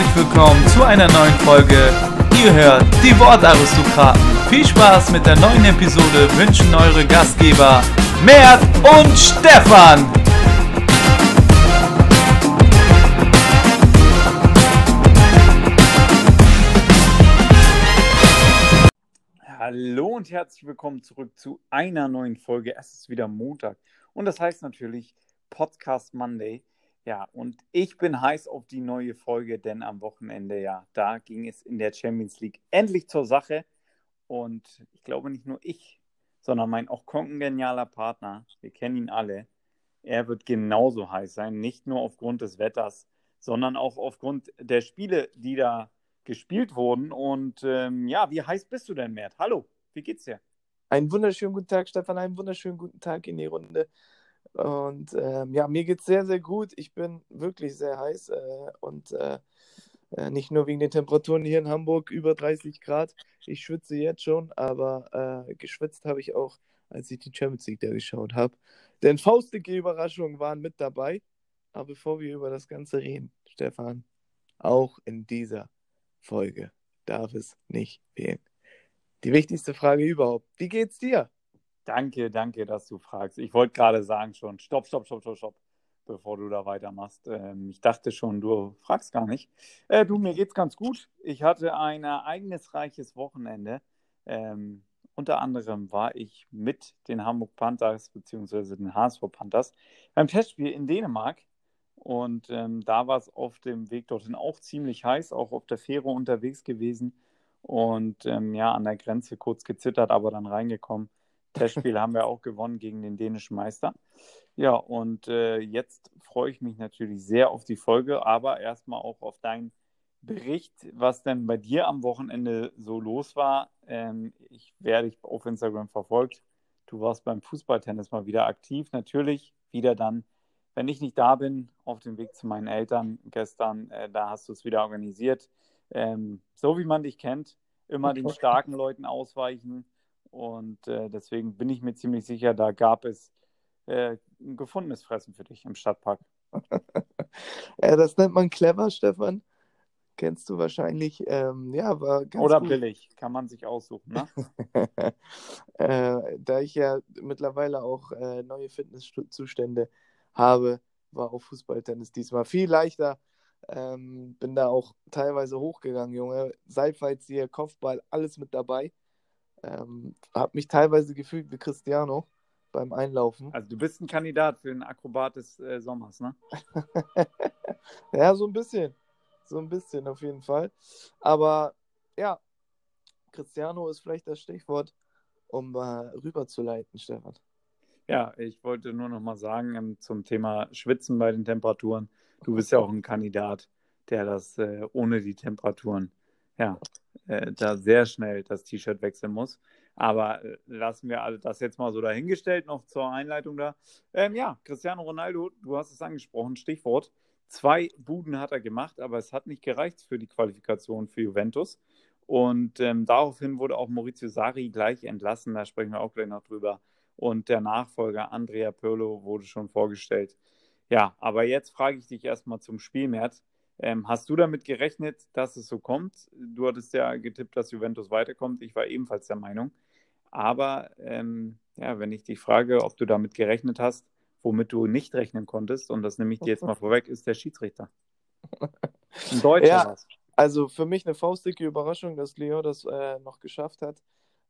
herzlich willkommen zu einer neuen Folge. Ihr hört die Wortaristokraten. Viel Spaß mit der neuen Episode wünschen eure Gastgeber Mert und Stefan. Hallo und herzlich willkommen zurück zu einer neuen Folge. Es ist wieder Montag und das heißt natürlich Podcast Monday. Ja, und ich bin heiß auf die neue Folge, denn am Wochenende, ja, da ging es in der Champions League endlich zur Sache. Und ich glaube nicht nur ich, sondern mein auch kongenialer Partner, wir kennen ihn alle, er wird genauso heiß sein, nicht nur aufgrund des Wetters, sondern auch aufgrund der Spiele, die da gespielt wurden. Und ähm, ja, wie heiß bist du denn, Mert? Hallo, wie geht's dir? Einen wunderschönen guten Tag, Stefan, einen wunderschönen guten Tag in die Runde. Und ähm, ja, mir geht es sehr, sehr gut. Ich bin wirklich sehr heiß äh, und äh, äh, nicht nur wegen den Temperaturen hier in Hamburg, über 30 Grad. Ich schwitze jetzt schon, aber äh, geschwitzt habe ich auch, als ich die Champions League da geschaut habe. Denn faustdicke Überraschungen waren mit dabei. Aber bevor wir über das Ganze reden, Stefan, auch in dieser Folge darf es nicht fehlen. Die wichtigste Frage überhaupt: Wie geht's dir? Danke, danke, dass du fragst. Ich wollte gerade sagen schon, stopp, stopp, stopp, stopp, stopp, bevor du da weitermachst. Ähm, ich dachte schon, du fragst gar nicht. Äh, du, mir geht's ganz gut. Ich hatte ein ereignisreiches Wochenende. Ähm, unter anderem war ich mit den Hamburg Panthers bzw. den HSV Panthers beim Testspiel in Dänemark. Und ähm, da war es auf dem Weg dorthin auch ziemlich heiß, auch auf der Fähre unterwegs gewesen. Und ähm, ja, an der Grenze kurz gezittert, aber dann reingekommen. Testspiel haben wir auch gewonnen gegen den dänischen Meister. Ja, und äh, jetzt freue ich mich natürlich sehr auf die Folge, aber erstmal auch auf deinen Bericht, was denn bei dir am Wochenende so los war. Ähm, ich werde dich auf Instagram verfolgt. Du warst beim Fußballtennis mal wieder aktiv. Natürlich wieder dann, wenn ich nicht da bin, auf dem Weg zu meinen Eltern gestern. Äh, da hast du es wieder organisiert. Ähm, so wie man dich kennt, immer den starken Leuten ausweichen und äh, deswegen bin ich mir ziemlich sicher, da gab es äh, ein gefundenes Fressen für dich im Stadtpark. ja, das nennt man clever, Stefan. Kennst du wahrscheinlich. Ähm, ja, war ganz Oder gut. billig, kann man sich aussuchen, ne? äh, da ich ja mittlerweile auch äh, neue Fitnesszustände habe, war auch Fußballtennis diesmal viel leichter. Ähm, bin da auch teilweise hochgegangen, Junge. Seitfallzieher, Kopfball, alles mit dabei. Ähm, habe mich teilweise gefühlt wie Cristiano beim Einlaufen. Also du bist ein Kandidat für den Akrobat des äh, Sommers, ne? ja, so ein bisschen. So ein bisschen auf jeden Fall. Aber ja, Cristiano ist vielleicht das Stichwort, um äh, rüberzuleiten, Stefan. Ja, ich wollte nur noch mal sagen ähm, zum Thema Schwitzen bei den Temperaturen. Du bist ja auch ein Kandidat, der das äh, ohne die Temperaturen ja, äh, da sehr schnell das T-Shirt wechseln muss. Aber äh, lassen wir alle das jetzt mal so dahingestellt, noch zur Einleitung da. Ähm, ja, Cristiano Ronaldo, du hast es angesprochen, Stichwort. Zwei Buden hat er gemacht, aber es hat nicht gereicht für die Qualifikation für Juventus. Und ähm, daraufhin wurde auch Maurizio Sari gleich entlassen, da sprechen wir auch gleich noch drüber. Und der Nachfolger Andrea Pirlo wurde schon vorgestellt. Ja, aber jetzt frage ich dich erstmal zum Spielmärz. Ähm, hast du damit gerechnet, dass es so kommt? Du hattest ja getippt, dass Juventus weiterkommt. Ich war ebenfalls der Meinung. Aber ähm, ja, wenn ich dich frage, ob du damit gerechnet hast, womit du nicht rechnen konntest, und das nehme ich dir jetzt mal vorweg, ist der Schiedsrichter. Ein Deutscher ja, was. Also für mich eine faustdicke Überraschung, dass Leo das äh, noch geschafft hat.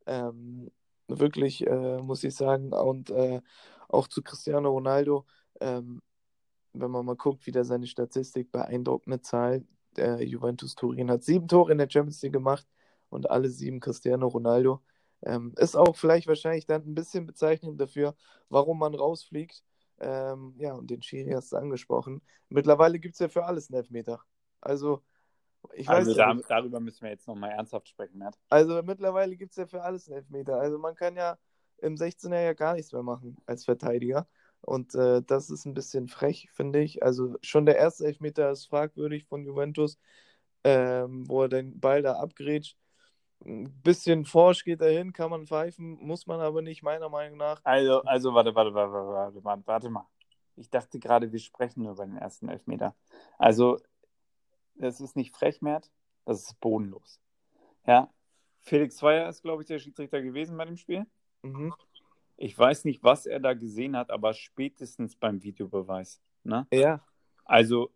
Ähm, wirklich, äh, muss ich sagen. Und äh, auch zu Cristiano Ronaldo. Ähm, wenn man mal guckt, wieder seine Statistik, beeindruckende Zahl. Der Juventus Turin hat sieben Tore in der Champions League gemacht und alle sieben Cristiano Ronaldo. Ähm, ist auch vielleicht wahrscheinlich dann ein bisschen bezeichnend dafür, warum man rausfliegt. Ähm, ja, und den Schiri hast du angesprochen. Mittlerweile gibt es ja für alles einen Elfmeter. Also, ich also weiß da, nicht. darüber müssen wir jetzt nochmal ernsthaft sprechen, Matt. Also mittlerweile gibt es ja für alles einen Elfmeter. Also man kann ja im 16er ja gar nichts mehr machen als Verteidiger. Und äh, das ist ein bisschen frech, finde ich. Also schon der erste Elfmeter ist fragwürdig von Juventus, ähm, wo er den Ball da abgrätscht. Ein bisschen forsch geht er hin, kann man pfeifen, muss man aber nicht, meiner Meinung nach. Also, also warte, warte, warte, warte, warte, warte mal. Ich dachte gerade, wir sprechen nur über den ersten Elfmeter. Also, das ist nicht frech, Mert, das ist bodenlos. Ja, Felix Zweier ist, glaube ich, der Schiedsrichter gewesen bei dem Spiel. Mhm. Ich weiß nicht, was er da gesehen hat, aber spätestens beim Videobeweis. Ne? Ja. Also,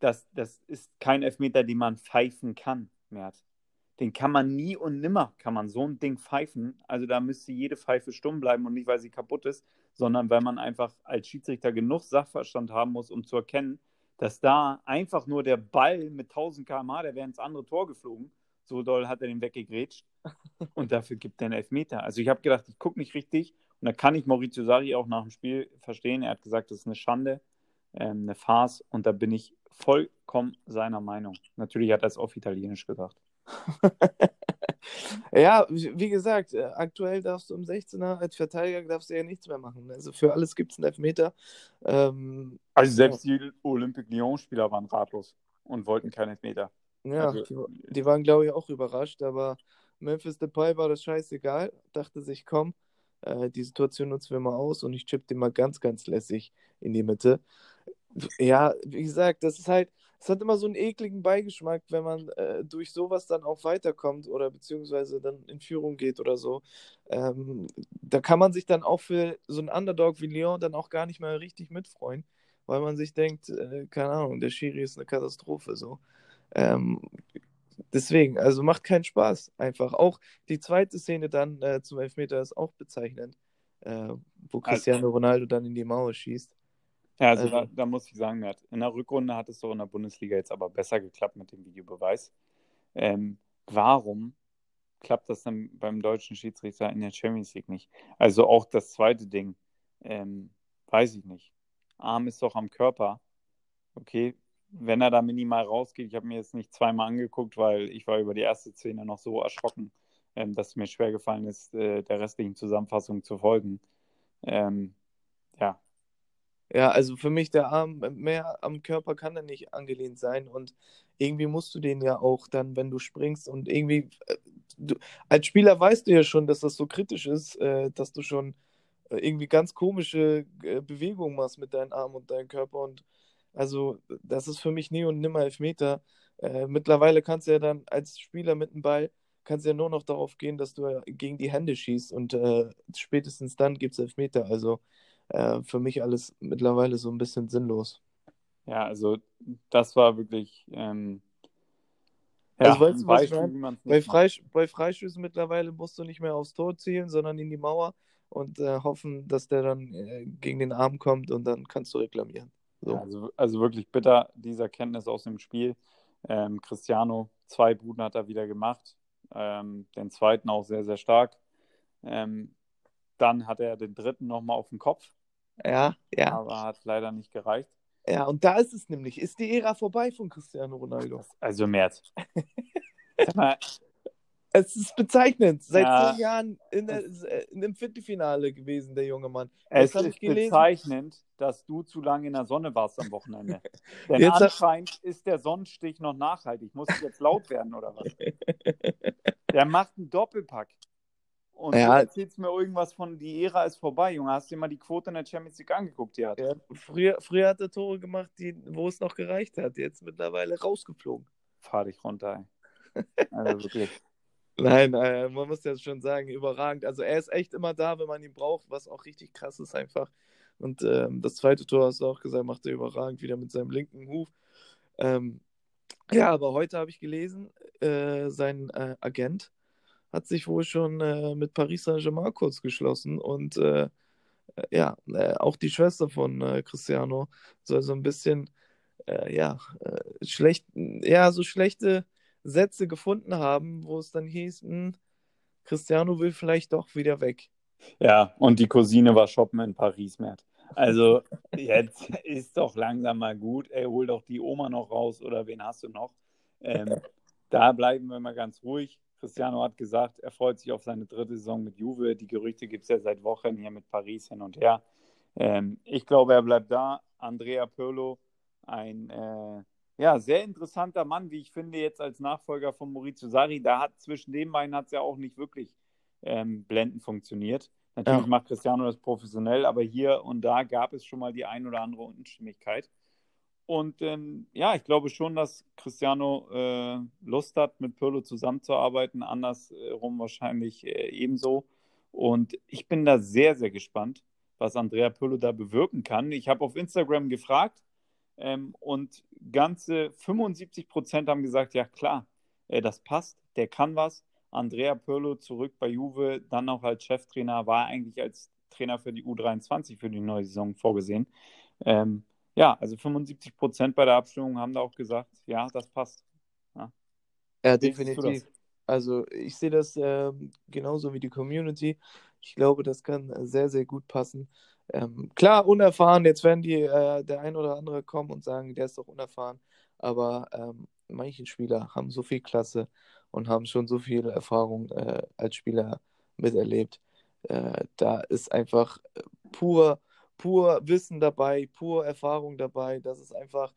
das, das ist kein Elfmeter, den man pfeifen kann, Mert. Den kann man nie und nimmer, kann man so ein Ding pfeifen. Also da müsste jede Pfeife stumm bleiben und nicht, weil sie kaputt ist, sondern weil man einfach als Schiedsrichter genug Sachverstand haben muss, um zu erkennen, dass da einfach nur der Ball mit 1000 km/h, der wäre ins andere Tor geflogen. So doll hat er den weggegrätscht. Und dafür gibt er einen Elfmeter. Also ich habe gedacht, ich gucke nicht richtig. Und da kann ich Maurizio Sari auch nach dem Spiel verstehen. Er hat gesagt, das ist eine Schande, ähm, eine Farce. Und da bin ich vollkommen seiner Meinung. Natürlich hat er es auf Italienisch gesagt. ja, wie gesagt, äh, aktuell darfst du im 16er als Verteidiger darfst du ja nichts mehr machen. Also für alles gibt es einen Elfmeter. Ähm, also selbst ja. die Olympique Lyon-Spieler waren ratlos und wollten keinen Elfmeter. Ja, also, die, die, waren, glaube ich, auch überrascht, aber Memphis Depay war das scheißegal, dachte sich, komm, äh, die Situation nutzen wir mal aus und ich chippe den mal ganz, ganz lässig in die Mitte. Ja, wie gesagt, das ist halt, es hat immer so einen ekligen Beigeschmack, wenn man äh, durch sowas dann auch weiterkommt oder beziehungsweise dann in Führung geht oder so. Ähm, da kann man sich dann auch für so einen Underdog wie Lyon dann auch gar nicht mehr richtig mitfreuen, weil man sich denkt, äh, keine Ahnung, der Schiri ist eine Katastrophe so. Ähm, deswegen, also macht keinen Spaß einfach. Auch die zweite Szene dann äh, zum Elfmeter ist auch bezeichnend, äh, wo also Cristiano Ronaldo dann in die Mauer schießt. Ja, also, also da, da, muss ich sagen, in der Rückrunde hat es doch in der Bundesliga jetzt aber besser geklappt mit dem Videobeweis. Ähm, warum klappt das dann beim deutschen Schiedsrichter in der Champions League nicht? Also auch das zweite Ding, ähm, weiß ich nicht. Arm ist doch am Körper. Okay, wenn er da minimal rausgeht, ich habe mir jetzt nicht zweimal angeguckt, weil ich war über die erste Szene noch so erschrocken, ähm, dass es mir schwer gefallen ist, äh, der restlichen Zusammenfassung zu folgen. Ähm, ja. Ja, also für mich der Arm mehr am Körper kann er nicht angelehnt sein und irgendwie musst du den ja auch dann, wenn du springst und irgendwie, äh, du, als Spieler weißt du ja schon, dass das so kritisch ist, äh, dass du schon äh, irgendwie ganz komische äh, Bewegungen machst mit deinem Arm und deinem Körper und also, das ist für mich nie und nimmer Elfmeter. Äh, mittlerweile kannst du ja dann als Spieler mit dem Ball, kannst ja nur noch darauf gehen, dass du gegen die Hände schießt und äh, spätestens dann gibt es Elfmeter. Also, äh, für mich alles mittlerweile so ein bisschen sinnlos. Ja, also, das war wirklich. Ähm, also, ja, weißt du, was Beispiel? Bei, Freisch bei Freischüssen mittlerweile musst du nicht mehr aufs Tor zielen, sondern in die Mauer und äh, hoffen, dass der dann äh, gegen den Arm kommt und dann kannst du reklamieren. So. Also, also wirklich bitter, diese Erkenntnis aus dem Spiel. Ähm, Cristiano, zwei Buden hat er wieder gemacht. Ähm, den zweiten auch sehr, sehr stark. Ähm, dann hat er den dritten nochmal auf dem Kopf. Ja, ja. Aber hat leider nicht gereicht. Ja, und da ist es nämlich. Ist die Ära vorbei von Cristiano Ronaldo? Also März. Es ist bezeichnend. Seit ja. zehn Jahren in, der, in dem Viertelfinale gewesen, der junge Mann. Das es ist bezeichnend, dass du zu lange in der Sonne warst am Wochenende. Denn jetzt anscheinend ist der Sonnenstich noch nachhaltig. Muss ich jetzt laut werden oder was? der macht einen Doppelpack. Und ja. du erzählst mir irgendwas von, die Ära ist vorbei, Junge. Hast du dir mal die Quote in der Champions League angeguckt? Die hat? Ja, früher, früher hat er Tore gemacht, die, wo es noch gereicht hat. Jetzt mittlerweile rausgeflogen. Fahr dich runter, ey. Also wirklich. Nein, äh, man muss ja schon sagen, überragend. Also er ist echt immer da, wenn man ihn braucht, was auch richtig krass ist einfach. Und ähm, das zweite Tor, hast du auch gesagt, macht er überragend wieder mit seinem linken Huf. Ähm, ja, aber heute habe ich gelesen, äh, sein äh, Agent hat sich wohl schon äh, mit Paris Saint-Germain kurz geschlossen und äh, ja, äh, auch die Schwester von Cristiano soll so ein bisschen, ja, schlecht, ja, so schlechte Sätze gefunden haben, wo es dann hieß, hm, Cristiano will vielleicht doch wieder weg. Ja, und die Cousine war shoppen in Paris, Mert. Also jetzt ist doch langsam mal gut. Ey, hol doch die Oma noch raus oder wen hast du noch? Ähm, da bleiben wir mal ganz ruhig. Cristiano hat gesagt, er freut sich auf seine dritte Saison mit Juve. Die Gerüchte gibt es ja seit Wochen hier mit Paris hin und her. Ähm, ich glaube, er bleibt da. Andrea Pirlo, ein äh, ja, sehr interessanter Mann, wie ich finde, jetzt als Nachfolger von Maurizio Sarri. Da hat zwischen den beiden hat es ja auch nicht wirklich ähm, blendend funktioniert. Natürlich ja. macht Cristiano das professionell, aber hier und da gab es schon mal die ein oder andere Unstimmigkeit. Und ähm, ja, ich glaube schon, dass Cristiano äh, Lust hat, mit Pirlo zusammenzuarbeiten. Andersrum wahrscheinlich äh, ebenso. Und ich bin da sehr, sehr gespannt, was Andrea Pirlo da bewirken kann. Ich habe auf Instagram gefragt ähm, und ganze 75 Prozent haben gesagt, ja klar, äh, das passt, der kann was. Andrea Pirlo zurück bei Juve, dann auch als Cheftrainer, war eigentlich als Trainer für die U23 für die neue Saison vorgesehen. Ähm, ja, also 75 Prozent bei der Abstimmung haben da auch gesagt, ja, das passt. Ja, ja definitiv. Also ich sehe das äh, genauso wie die Community. Ich glaube, das kann sehr, sehr gut passen. Ähm, klar, unerfahren, jetzt werden die, äh, der ein oder andere kommen und sagen, der ist doch unerfahren. Aber ähm, manche Spieler haben so viel Klasse und haben schon so viel Erfahrung äh, als Spieler miterlebt. Äh, da ist einfach äh, pur pur Wissen dabei, pur Erfahrung dabei. Das ist einfach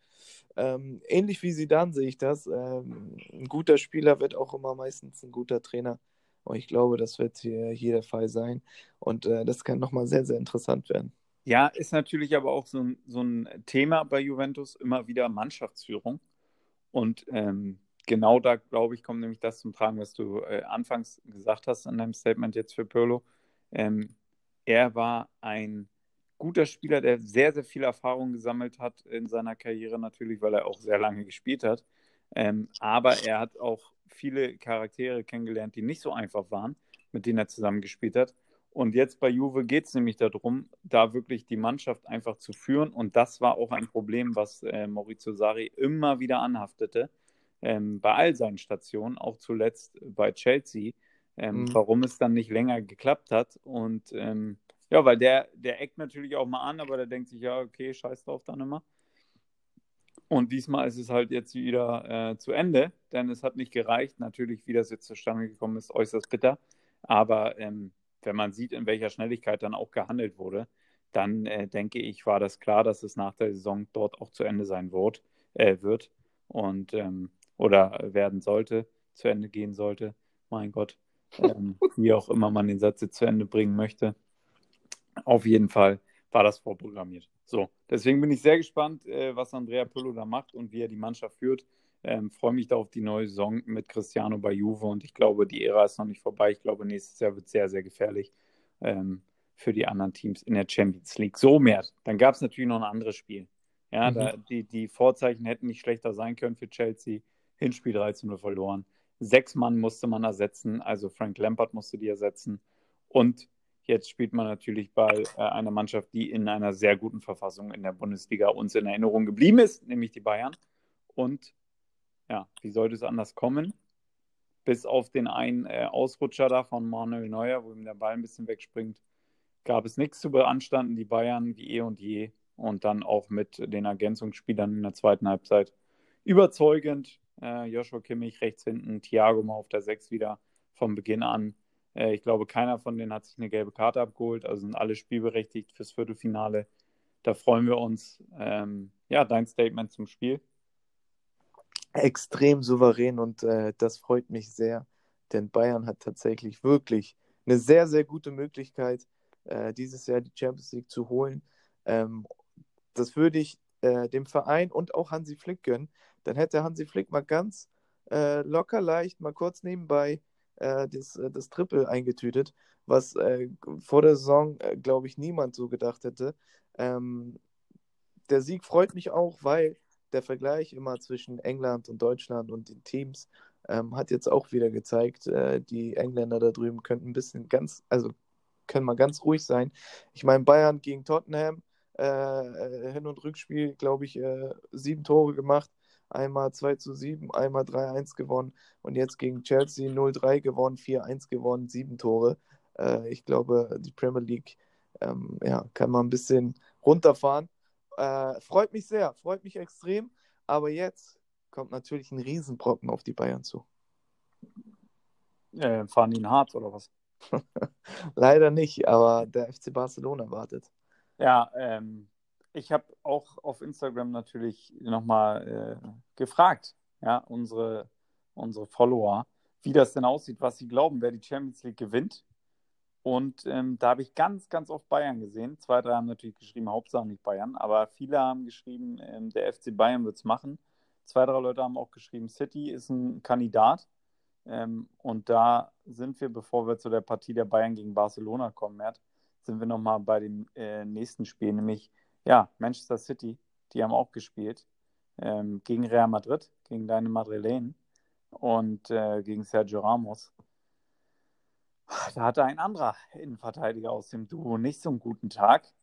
ähm, ähnlich wie sie dann sehe ich das. Ähm, ein guter Spieler wird auch immer meistens ein guter Trainer. Und ich glaube, das wird hier, hier der Fall sein. Und äh, das kann nochmal sehr, sehr interessant werden. Ja, ist natürlich aber auch so ein, so ein Thema bei Juventus, immer wieder Mannschaftsführung. Und ähm, genau da, glaube ich, kommt nämlich das zum Tragen, was du äh, anfangs gesagt hast in deinem Statement jetzt für Pirlo. Ähm, er war ein guter Spieler, der sehr, sehr viel Erfahrung gesammelt hat in seiner Karriere natürlich, weil er auch sehr lange gespielt hat. Ähm, aber er hat auch viele Charaktere kennengelernt, die nicht so einfach waren, mit denen er zusammengespielt hat. Und jetzt bei Juve geht es nämlich darum, da wirklich die Mannschaft einfach zu führen. Und das war auch ein Problem, was äh, Maurizio Sari immer wieder anhaftete, ähm, bei all seinen Stationen, auch zuletzt bei Chelsea, ähm, mhm. warum es dann nicht länger geklappt hat. Und ähm, ja, weil der, der eckt natürlich auch mal an, aber der denkt sich, ja, okay, scheiß drauf dann immer. Und diesmal ist es halt jetzt wieder äh, zu Ende, denn es hat nicht gereicht. Natürlich, wie das jetzt zustande gekommen ist, äußerst bitter. Aber ähm, wenn man sieht, in welcher Schnelligkeit dann auch gehandelt wurde, dann äh, denke ich, war das klar, dass es nach der Saison dort auch zu Ende sein wird, äh, wird und ähm, oder werden sollte, zu Ende gehen sollte. Mein Gott, ähm, wie auch immer man den Satz jetzt zu Ende bringen möchte. Auf jeden Fall war das vorprogrammiert. So, deswegen bin ich sehr gespannt, äh, was Andrea Pirlo da macht und wie er die Mannschaft führt. Ähm, Freue mich da auf die neue Saison mit Cristiano bei Juve und ich glaube, die Ära ist noch nicht vorbei. Ich glaube, nächstes Jahr wird sehr, sehr gefährlich ähm, für die anderen Teams in der Champions League. So mehr. Dann gab es natürlich noch ein anderes Spiel. Ja, mhm. da, die, die Vorzeichen hätten nicht schlechter sein können für Chelsea. Hinspiel 13 verloren. Sechs Mann musste man ersetzen, also Frank Lampard musste die ersetzen. Und Jetzt spielt man natürlich bei äh, einer Mannschaft, die in einer sehr guten Verfassung in der Bundesliga uns in Erinnerung geblieben ist, nämlich die Bayern. Und ja, wie sollte es anders kommen? Bis auf den einen äh, Ausrutscher da von Manuel Neuer, wo ihm der Ball ein bisschen wegspringt, gab es nichts zu beanstanden. Die Bayern wie eh und je. Und dann auch mit den Ergänzungsspielern in der zweiten Halbzeit überzeugend. Äh, Joshua Kimmich rechts hinten, Thiago mal auf der 6 wieder von Beginn an. Äh, ich glaube, keiner von denen hat sich eine gelbe Karte abgeholt, also sind alle spielberechtigt fürs Viertelfinale. Da freuen wir uns. Ähm, ja, dein Statement zum Spiel. Extrem souverän und äh, das freut mich sehr, denn Bayern hat tatsächlich wirklich eine sehr, sehr gute Möglichkeit, äh, dieses Jahr die Champions League zu holen. Ähm, das würde ich äh, dem Verein und auch Hansi Flick gönnen. Dann hätte Hansi Flick mal ganz äh, locker leicht, mal kurz nebenbei äh, das, äh, das Triple eingetütet, was äh, vor der Saison, äh, glaube ich, niemand so gedacht hätte. Ähm, der Sieg freut mich auch, weil der Vergleich immer zwischen England und Deutschland und den Teams ähm, hat jetzt auch wieder gezeigt, äh, die Engländer da drüben könnten ein bisschen ganz, also können mal ganz ruhig sein. Ich meine, Bayern gegen Tottenham, äh, Hin- und Rückspiel, glaube ich, sieben Tore gemacht einmal 2 zu 7, einmal 3-1 gewonnen und jetzt gegen Chelsea 0-3 gewonnen, 4-1 gewonnen, sieben Tore. Äh, ich glaube, die Premier League ähm, ja, kann man ein bisschen runterfahren. Äh, freut mich sehr, freut mich extrem, aber jetzt kommt natürlich ein Riesenbrocken auf die Bayern zu. Äh, fahren die in Harz oder was? Leider nicht, aber der FC Barcelona wartet. Ja, ähm, ich habe auch auf Instagram natürlich nochmal äh, gefragt, ja, unsere, unsere Follower, wie das denn aussieht, was sie glauben, wer die Champions League gewinnt. Und ähm, da habe ich ganz, ganz oft Bayern gesehen. Zwei, drei haben natürlich geschrieben, Hauptsache nicht Bayern, aber viele haben geschrieben, ähm, der FC Bayern wird es machen. Zwei, drei Leute haben auch geschrieben, City ist ein Kandidat. Ähm, und da sind wir, bevor wir zu der Partie der Bayern gegen Barcelona kommen, Mert, sind wir nochmal bei dem äh, nächsten Spiel, nämlich ja, Manchester City. Die haben auch gespielt ähm, gegen Real Madrid, gegen deine Madrilen und äh, gegen Sergio Ramos. Da hatte ein anderer Innenverteidiger aus dem Duo nicht so einen guten Tag.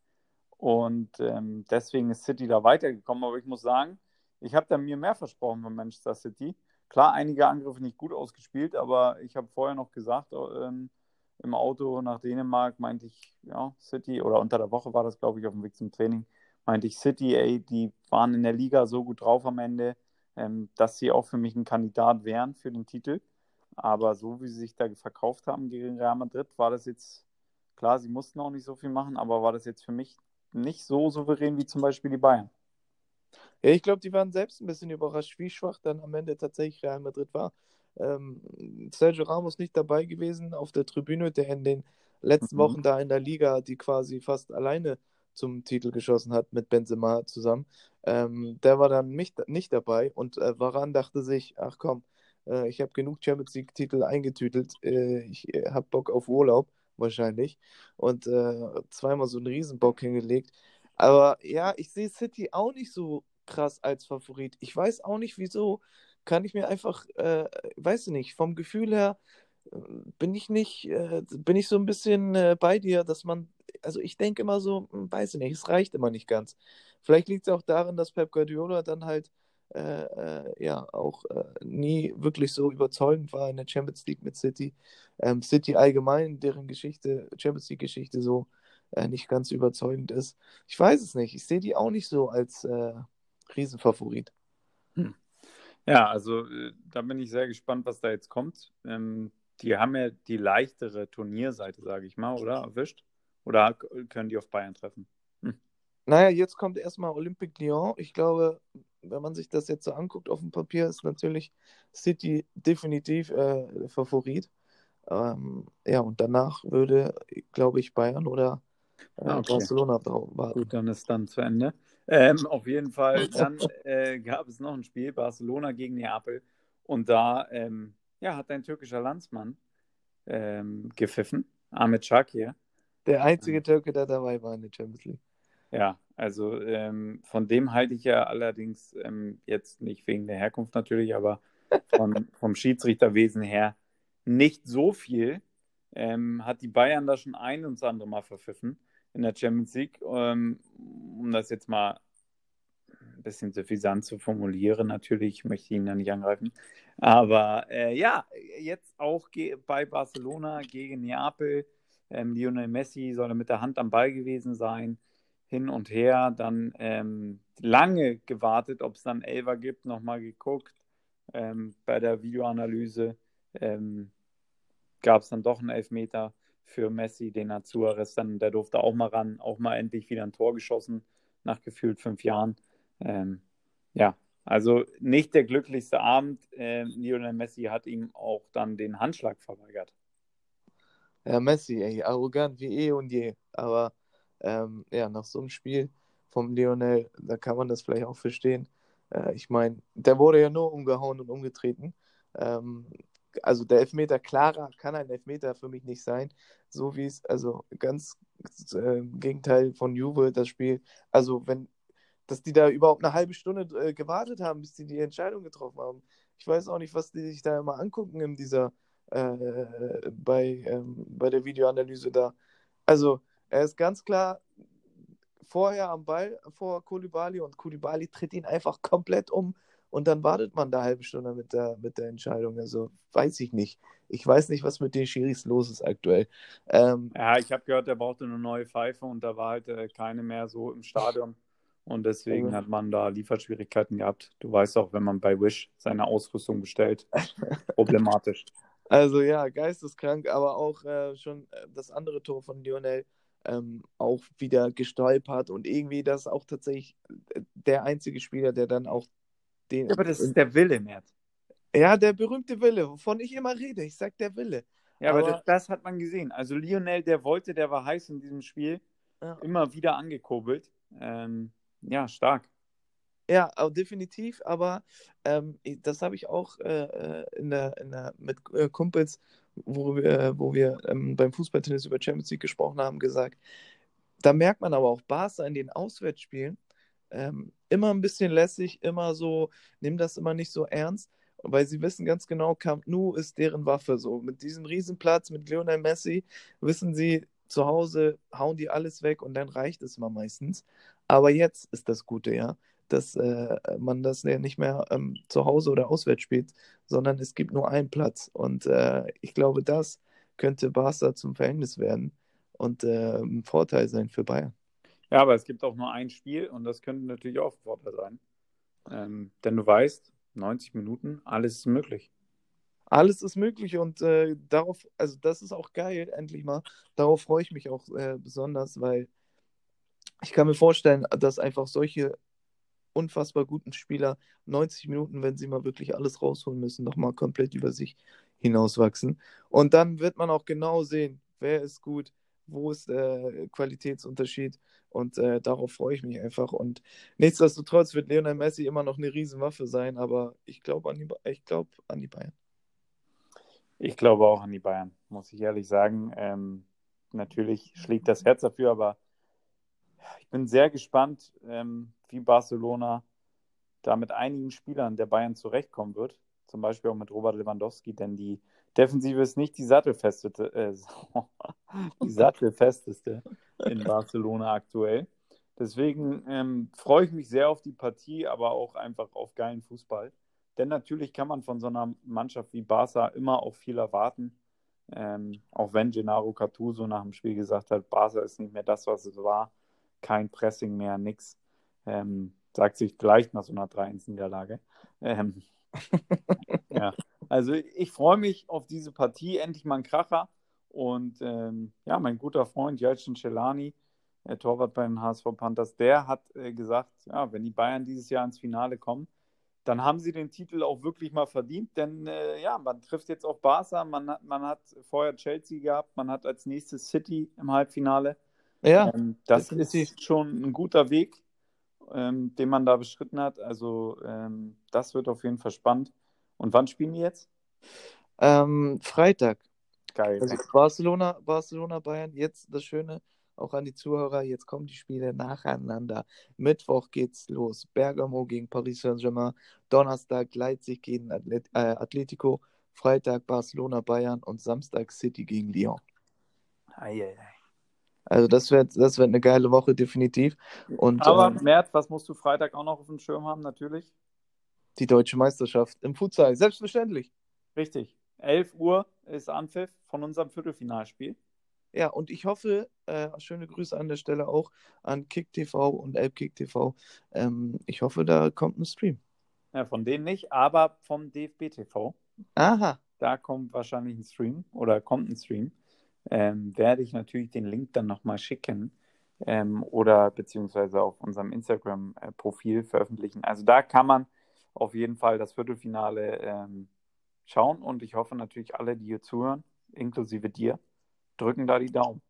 Und ähm, deswegen ist City da weitergekommen. Aber ich muss sagen, ich habe da mir mehr versprochen von Manchester City. Klar, einige Angriffe nicht gut ausgespielt, aber ich habe vorher noch gesagt, ähm, im Auto nach Dänemark meinte ich, ja, City, oder unter der Woche war das, glaube ich, auf dem Weg zum Training, meinte ich, City, ey, die waren in der Liga so gut drauf am Ende, ähm, dass sie auch für mich ein Kandidat wären für den Titel. Aber so wie sie sich da verkauft haben gegen Real Madrid, war das jetzt, klar, sie mussten auch nicht so viel machen, aber war das jetzt für mich nicht so souverän wie zum Beispiel die Bayern. Ja, ich glaube, die waren selbst ein bisschen überrascht, wie schwach dann am Ende tatsächlich Real Madrid war. Ähm, Sergio Ramos nicht dabei gewesen auf der Tribüne, der in den letzten mhm. Wochen da in der Liga, die quasi fast alleine zum Titel geschossen hat mit Benzema zusammen. Ähm, der war dann nicht, nicht dabei und äh, Varan dachte sich, ach komm, äh, ich habe genug Champions League-Titel eingetütelt, äh, ich äh, habe Bock auf Urlaub wahrscheinlich und äh, zweimal so einen Riesenbock hingelegt. Aber ja, ich sehe City auch nicht so krass als Favorit. Ich weiß auch nicht wieso. Kann ich mir einfach, äh, weiß nicht, vom Gefühl her bin ich nicht, äh, bin ich so ein bisschen äh, bei dir, dass man, also ich denke immer so, hm, weiß ich nicht, es reicht immer nicht ganz. Vielleicht liegt es auch daran, dass Pep Guardiola dann halt äh, äh ja auch äh, nie wirklich so überzeugend war in der Champions League mit City. Ähm, City allgemein, deren Geschichte, Champions League Geschichte so äh, nicht ganz überzeugend ist. Ich weiß es nicht. Ich sehe die auch nicht so als Riesenfavorit. Hm. Ja, also da bin ich sehr gespannt, was da jetzt kommt. Ähm, die haben ja die leichtere Turnierseite, sage ich mal, oder? Erwischt? Oder können die auf Bayern treffen? Hm. Naja, jetzt kommt erstmal Olympique Lyon. Ich glaube, wenn man sich das jetzt so anguckt auf dem Papier, ist natürlich City definitiv äh, Favorit. Ähm, ja, und danach würde, glaube ich, Bayern oder äh, ah, okay. Barcelona warten. Gut, dann ist dann zu Ende. Ähm, auf jeden Fall, dann äh, gab es noch ein Spiel, Barcelona gegen Neapel. Und da ähm, ja, hat ein türkischer Landsmann ähm, gepfiffen, Ahmet Shakir. Der einzige Türke, der dabei war in der Champions League. Ja, also ähm, von dem halte ich ja allerdings ähm, jetzt nicht wegen der Herkunft natürlich, aber von, vom Schiedsrichterwesen her nicht so viel. Ähm, hat die Bayern da schon ein und das andere Mal verpfiffen in der Champions League. Ähm, um das jetzt mal ein bisschen suffisant zu formulieren. Natürlich möchte ich ihn da nicht angreifen. Aber äh, ja, jetzt auch bei Barcelona gegen Neapel. Ähm, Lionel Messi soll mit der Hand am Ball gewesen sein. Hin und her. Dann ähm, lange gewartet, ob es dann Elver gibt. Nochmal geguckt. Ähm, bei der Videoanalyse ähm, gab es dann doch einen Elfmeter für Messi, den Azuares dann, der durfte auch mal ran, auch mal endlich wieder ein Tor geschossen nach gefühlt fünf Jahren. Ähm, ja, also nicht der glücklichste Abend. Äh, Lionel Messi hat ihm auch dann den Handschlag verweigert. Ja, Messi, ey, arrogant wie eh und je. Aber ähm, ja, nach so einem Spiel vom Lionel, da kann man das vielleicht auch verstehen. Äh, ich meine, der wurde ja nur umgehauen und umgetreten. Ähm, also der Elfmeter klarer kann ein Elfmeter für mich nicht sein. So wie es, also ganz äh, Gegenteil von Juve, das Spiel. Also wenn dass die da überhaupt eine halbe Stunde äh, gewartet haben, bis die die Entscheidung getroffen haben. Ich weiß auch nicht, was die sich da immer angucken in dieser äh, bei, ähm, bei der Videoanalyse da. Also er ist ganz klar vorher am Ball vor Kulibali und Kulibali tritt ihn einfach komplett um und dann wartet man da eine halbe Stunde mit der, mit der Entscheidung. Also weiß ich nicht. Ich weiß nicht, was mit den Schiris los ist aktuell. Ähm, ja, ich habe gehört, er brauchte eine neue Pfeife und da war halt äh, keine mehr so im Stadion. Und deswegen also. hat man da Lieferschwierigkeiten gehabt. Du weißt auch, wenn man bei Wish seine Ausrüstung bestellt, problematisch. Also ja, geisteskrank, aber auch äh, schon äh, das andere Tor von Lionel ähm, auch wieder gestolpert und irgendwie das auch tatsächlich äh, der einzige Spieler, der dann auch den. Aber das ist der Wille, Mert. Ja, der berühmte Wille, wovon ich immer rede. Ich sag der Wille. Ja, aber, aber das, das, hat man gesehen. Also Lionel, der wollte, der war heiß in diesem Spiel. Ja. Immer wieder angekurbelt. Ähm, ja, stark. Ja, definitiv, aber ähm, das habe ich auch äh, äh, in der, in der, mit äh, Kumpels, wo wir, wo wir ähm, beim Fußballtennis über Champions League gesprochen haben, gesagt. Da merkt man aber auch Barca in den Auswärtsspielen ähm, immer ein bisschen lässig, immer so, nimm das immer nicht so ernst, weil sie wissen ganz genau, Camp Nou ist deren Waffe. So mit diesem Riesenplatz, mit Lionel Messi, wissen sie, zu Hause hauen die alles weg und dann reicht es mal meistens. Aber jetzt ist das Gute, ja dass äh, man das nicht mehr ähm, zu Hause oder auswärts spielt, sondern es gibt nur einen Platz. Und äh, ich glaube, das könnte Barca zum Verhängnis werden und äh, ein Vorteil sein für Bayern. Ja, aber es gibt auch nur ein Spiel und das könnte natürlich auch ein Vorteil sein. Ähm, denn du weißt, 90 Minuten, alles ist möglich. Alles ist möglich und äh, darauf, also das ist auch geil, endlich mal. Darauf freue ich mich auch äh, besonders, weil ich kann mir vorstellen, dass einfach solche unfassbar guten Spieler 90 Minuten, wenn sie mal wirklich alles rausholen müssen, nochmal komplett über sich hinauswachsen. Und dann wird man auch genau sehen, wer ist gut, wo ist der Qualitätsunterschied. Und äh, darauf freue ich mich einfach. Und nichtsdestotrotz wird Lionel Messi immer noch eine Riesenwaffe sein, aber ich glaube an, die, glaub an die Bayern. Ich glaube auch an die Bayern, muss ich ehrlich sagen. Ähm, natürlich schlägt das Herz dafür, aber ich bin sehr gespannt, ähm, wie Barcelona da mit einigen Spielern der Bayern zurechtkommen wird. Zum Beispiel auch mit Robert Lewandowski, denn die Defensive ist nicht die sattelfesteste, äh, die sattelfesteste in Barcelona aktuell. Deswegen ähm, freue ich mich sehr auf die Partie, aber auch einfach auf geilen Fußball. Denn natürlich kann man von so einer Mannschaft wie Barca immer auch viel erwarten. Ähm, auch wenn Gennaro Cattuso nach dem Spiel gesagt hat, Barca ist nicht mehr das, was es war. Kein Pressing mehr, nix. Ähm, sagt sich vielleicht nach so einer 3-1-Niederlage. Ähm, ja, also ich freue mich auf diese Partie, endlich mal ein Kracher. Und ähm, ja, mein guter Freund Jelcin Celani, der Torwart bei den HSV Panthers, der hat äh, gesagt, ja, wenn die Bayern dieses Jahr ins Finale kommen, dann haben sie den Titel auch wirklich mal verdient, denn äh, ja, man trifft jetzt auf Barca, man hat, man hat vorher Chelsea gehabt, man hat als nächstes City im Halbfinale. Ja, ähm, das ist schon ein guter Weg ähm, den man da beschritten hat. Also ähm, das wird auf jeden Fall spannend. Und wann spielen die jetzt? Ähm, Freitag. Geil. Also Barcelona, Barcelona, Bayern. Jetzt das Schöne, auch an die Zuhörer, jetzt kommen die Spiele nacheinander. Mittwoch geht's los. Bergamo gegen Paris Saint-Germain. Donnerstag Leipzig gegen Athlet äh, Atletico. Freitag Barcelona, Bayern und Samstag City gegen Lyon. Eieiei. Also das wird, das wird eine geile Woche, definitiv. Und, Aber ähm, Mert, was musst du Freitag auch noch auf dem Schirm haben, natürlich? Die deutsche Meisterschaft im Futsal, selbstverständlich. Richtig. 11 Uhr ist Anpfiff von unserem Viertelfinalspiel. Ja, und ich hoffe, äh, schöne Grüße an der Stelle auch an KickTV und ElbKickTV. Ähm, ich hoffe, da kommt ein Stream. Ja, von denen nicht, aber vom DFB TV. Aha. Da kommt wahrscheinlich ein Stream oder kommt ein Stream ähm, werde ich natürlich den Link dann nochmal schicken ähm, oder beziehungsweise auf unserem Instagram-Profil veröffentlichen. Also da kann man auf jeden Fall das Viertelfinale ähm, schauen und ich hoffe natürlich alle, die hier zuhören, inklusive dir, drücken da die Daumen.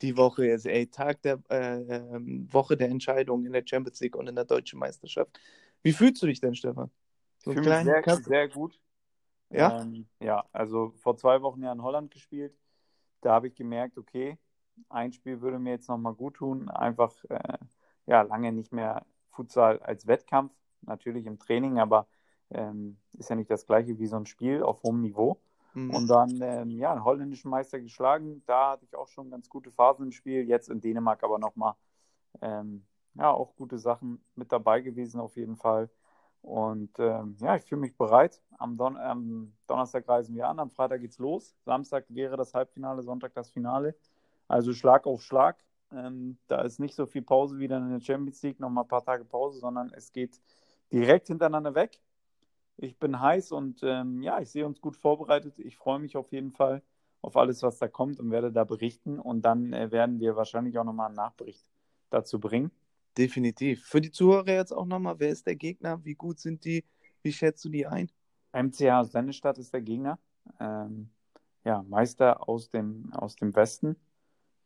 Die Woche ist, ey, Tag der äh, äh, Woche der Entscheidung in der Champions League und in der Deutschen Meisterschaft. Wie fühlst du dich denn, Stefan? So ich fühle mich sehr, sehr gut. Ja? Ähm, ja, also vor zwei Wochen ja in Holland gespielt da habe ich gemerkt, okay, ein Spiel würde mir jetzt nochmal gut tun. Einfach äh, ja, lange nicht mehr Futsal als Wettkampf, natürlich im Training, aber ähm, ist ja nicht das gleiche wie so ein Spiel auf hohem Niveau. Mhm. Und dann ähm, ja, einen holländischen Meister geschlagen. Da hatte ich auch schon ganz gute Phasen im Spiel. Jetzt in Dänemark aber nochmal ähm, ja, auch gute Sachen mit dabei gewesen auf jeden Fall. Und ähm, ja, ich fühle mich bereit. Am, Don am, Donnerstag reisen wir an, am Freitag geht's los. Samstag wäre das Halbfinale, Sonntag das Finale. Also Schlag auf Schlag. Ähm, da ist nicht so viel Pause wie dann in der Champions League, nochmal ein paar Tage Pause, sondern es geht direkt hintereinander weg. Ich bin heiß und ähm, ja, ich sehe uns gut vorbereitet. Ich freue mich auf jeden Fall auf alles, was da kommt und werde da berichten. Und dann äh, werden wir wahrscheinlich auch nochmal einen Nachbericht dazu bringen. Definitiv. Für die Zuhörer jetzt auch nochmal, wer ist der Gegner? Wie gut sind die? Wie schätzt du die ein? MCH Sennestadt ist der Gegner. Ähm, ja, Meister aus dem, aus dem Westen.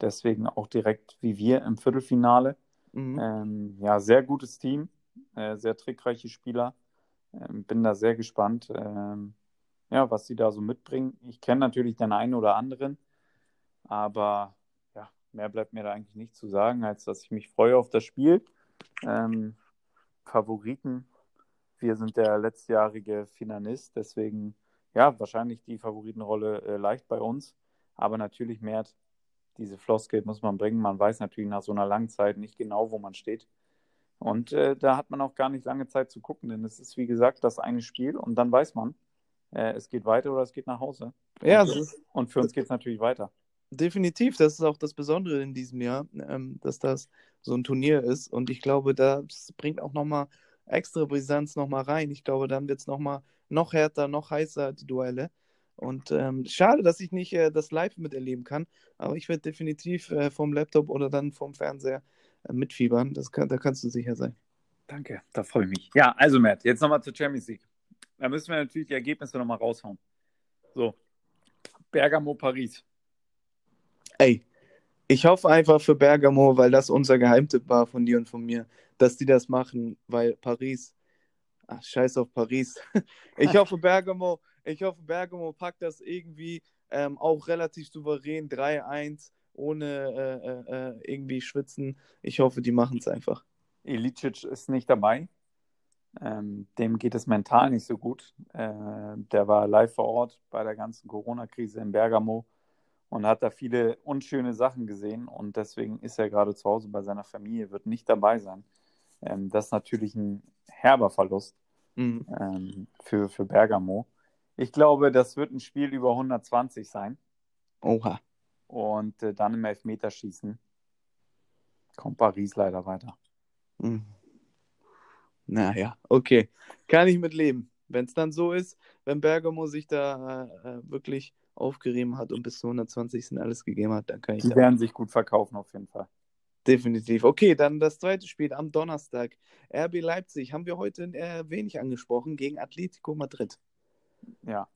Deswegen auch direkt wie wir im Viertelfinale. Mhm. Ähm, ja, sehr gutes Team, äh, sehr trickreiche Spieler. Ähm, bin da sehr gespannt, ähm, ja, was sie da so mitbringen. Ich kenne natürlich den einen oder anderen, aber ja, mehr bleibt mir da eigentlich nicht zu sagen, als dass ich mich freue auf das Spiel. Ähm, Favoriten, wir sind der letztjährige Finalist, deswegen ja, wahrscheinlich die Favoritenrolle äh, leicht bei uns, aber natürlich mehr diese Floskel muss man bringen. Man weiß natürlich nach so einer langen Zeit nicht genau, wo man steht. Und äh, da hat man auch gar nicht lange Zeit zu gucken, denn es ist wie gesagt das eine Spiel und dann weiß man, äh, es geht weiter oder es geht nach Hause. Ja, und, für, und für uns geht es natürlich weiter. Definitiv, das ist auch das Besondere in diesem Jahr, ähm, dass das so ein Turnier ist. Und ich glaube, das bringt auch nochmal extra Brisanz nochmal rein. Ich glaube, dann wird es nochmal noch härter, noch heißer, die Duelle. Und ähm, schade, dass ich nicht äh, das live miterleben kann, aber ich werde definitiv äh, vom Laptop oder dann vom Fernseher mitfiebern. Das kann, da kannst du sicher sein. Danke, da freue ich mich. Ja, also Matt, jetzt nochmal zur Champions League. Da müssen wir natürlich die Ergebnisse nochmal raushauen. So, Bergamo, Paris. Ey, ich hoffe einfach für Bergamo, weil das unser Geheimtipp war von dir und von mir, dass die das machen, weil Paris, ach, scheiß auf Paris. Ich hoffe Bergamo, ich hoffe Bergamo packt das irgendwie ähm, auch relativ souverän 3-1, ohne äh, äh, äh, irgendwie schwitzen. Ich hoffe, die machen es einfach. Ilicic ist nicht dabei. Ähm, dem geht es mental nicht so gut. Äh, der war live vor Ort bei der ganzen Corona-Krise in Bergamo und hat da viele unschöne Sachen gesehen und deswegen ist er gerade zu Hause bei seiner Familie, wird nicht dabei sein. Ähm, das ist natürlich ein herber Verlust mhm. ähm, für, für Bergamo. Ich glaube, das wird ein Spiel über 120 sein. Oha. Und äh, dann im Elfmeterschießen kommt Paris leider weiter. Mhm. Naja, okay. Kann ich mit leben. Wenn es dann so ist, wenn Bergamo sich da äh, äh wirklich aufgerieben hat und bis zu 120 alles gegeben hat, dann kann ich. Die werden sich gut verkaufen, auf jeden Fall. Definitiv. Okay, dann das zweite Spiel am Donnerstag. RB Leipzig haben wir heute äh, wenig angesprochen gegen Atletico Madrid. Ja.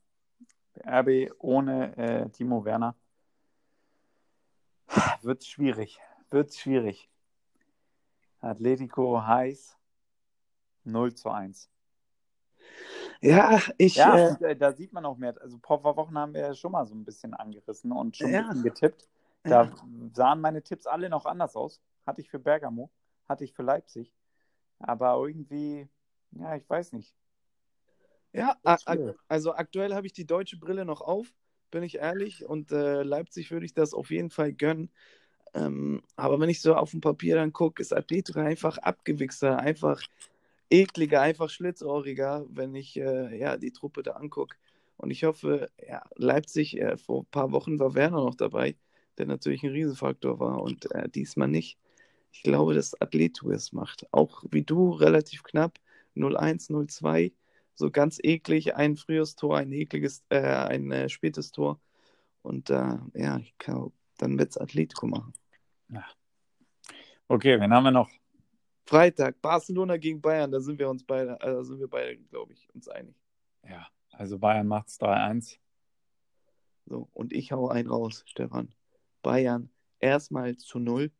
RB ohne äh, Timo Werner. Wird schwierig. Wird schwierig. Atletico heiß. 0 zu 1. Ja, ich. Ja, äh, da sieht man auch mehr. Also, vor ein paar Wochen haben wir ja schon mal so ein bisschen angerissen und schon ja. getippt. Da ja. sahen meine Tipps alle noch anders aus. Hatte ich für Bergamo, hatte ich für Leipzig. Aber irgendwie, ja, ich weiß nicht. Ja, also aktuell habe ich die deutsche Brille noch auf, bin ich ehrlich. Und äh, Leipzig würde ich das auf jeden Fall gönnen. Ähm, aber wenn ich so auf dem Papier dann gucke, ist Atletico einfach abgewichster, einfach ekliger, einfach schlitzohriger, wenn ich äh, ja, die Truppe da angucke. Und ich hoffe, ja, Leipzig, äh, vor ein paar Wochen war Werner noch dabei, der natürlich ein Riesenfaktor war und äh, diesmal nicht. Ich glaube, dass Atletico es macht. Auch wie du, relativ knapp, 0-1, 0-2, so ganz eklig, ein frühes Tor, ein ekliges, äh, ein äh, spätes Tor. Und äh, ja, ich glaube, dann wird es Atletico machen. Ja. Okay, wen haben wir noch? Freitag, Barcelona gegen Bayern, da sind wir uns beide, also sind wir beide, glaube ich, uns einig. Ja, also Bayern macht es 3-1. So, und ich hau einen raus, Stefan. Bayern erstmal zu null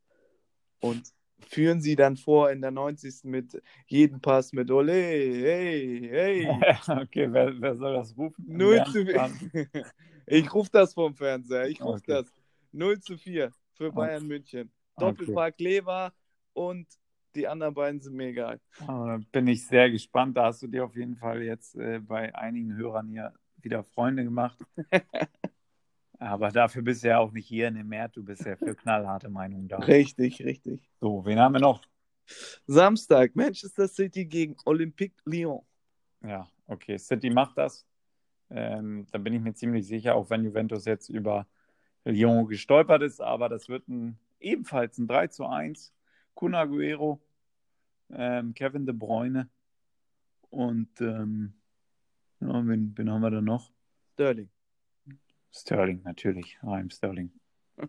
und führen sie dann vor in der 90. mit jedem Pass mit Ole, hey, hey. okay, wer, wer soll das rufen? 0 zu 4. ich rufe das vom Fernseher, ich rufe okay. das. 0 zu 4 für Bayern okay. München. Doppelpark okay. Lever und die anderen beiden sind mir egal. Oh, bin ich sehr gespannt. Da hast du dir auf jeden Fall jetzt äh, bei einigen Hörern hier wieder Freunde gemacht. Aber dafür bist du ja auch nicht hier in dem März. Du bist ja für knallharte Meinungen da. Richtig, richtig. So, wen haben wir noch? Samstag, Manchester City gegen Olympique Lyon. Ja, okay. City macht das. Ähm, da bin ich mir ziemlich sicher, auch wenn Juventus jetzt über Lyon gestolpert ist. Aber das wird ein, ebenfalls ein 3 zu 1 Kun Aguero, ähm, Kevin De Bruyne und ähm, ja, wen, wen haben wir da noch? Sterling. Sterling, natürlich. Raheem Sterling.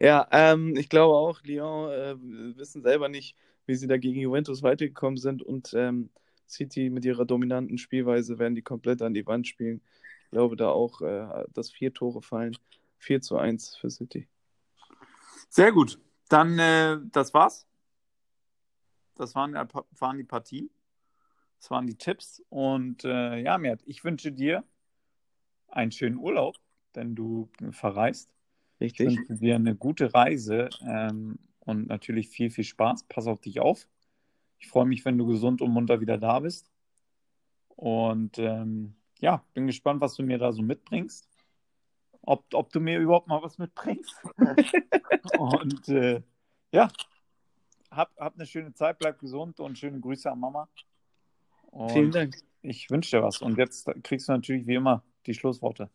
ja, ähm, ich glaube auch, Lyon äh, wissen selber nicht, wie sie da gegen Juventus weitergekommen sind und ähm, City mit ihrer dominanten Spielweise werden die komplett an die Wand spielen. glaube da auch, äh, dass vier Tore fallen. 4 zu 1 für City. Sehr gut. Dann, äh, das war's. Das waren, waren die Partien. Das waren die Tipps. Und äh, ja, Mert, ich wünsche dir einen schönen Urlaub, denn du verreist. Richtig. Ich wünsche dir eine gute Reise ähm, und natürlich viel, viel Spaß. Pass auf dich auf. Ich freue mich, wenn du gesund und munter wieder da bist. Und ähm, ja, bin gespannt, was du mir da so mitbringst. Ob, ob du mir überhaupt mal was mitbringst. und äh, ja, hab, hab eine schöne Zeit, bleib gesund und schöne Grüße an Mama. Und Vielen Dank. Ich wünsche dir was. Und jetzt kriegst du natürlich wie immer die Schlussworte.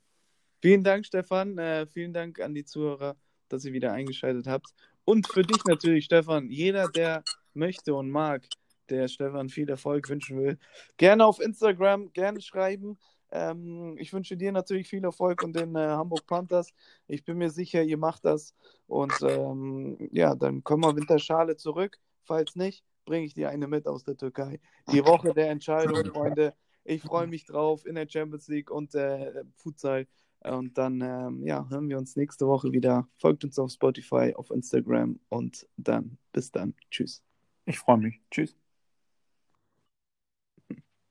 Vielen Dank, Stefan. Äh, vielen Dank an die Zuhörer, dass ihr wieder eingeschaltet habt. Und für dich natürlich, Stefan. Jeder, der möchte und mag, der Stefan viel Erfolg wünschen will, gerne auf Instagram, gerne schreiben. Ähm, ich wünsche dir natürlich viel Erfolg und den äh, Hamburg Panthers. Ich bin mir sicher, ihr macht das. Und ähm, ja, dann kommen wir Winterschale zurück. Falls nicht, bringe ich dir eine mit aus der Türkei. Die Woche der Entscheidung, Freunde. Ich freue mich drauf in der Champions League und äh, Futsal. Und dann ähm, ja, hören wir uns nächste Woche wieder. Folgt uns auf Spotify, auf Instagram und dann bis dann. Tschüss. Ich freue mich. Tschüss.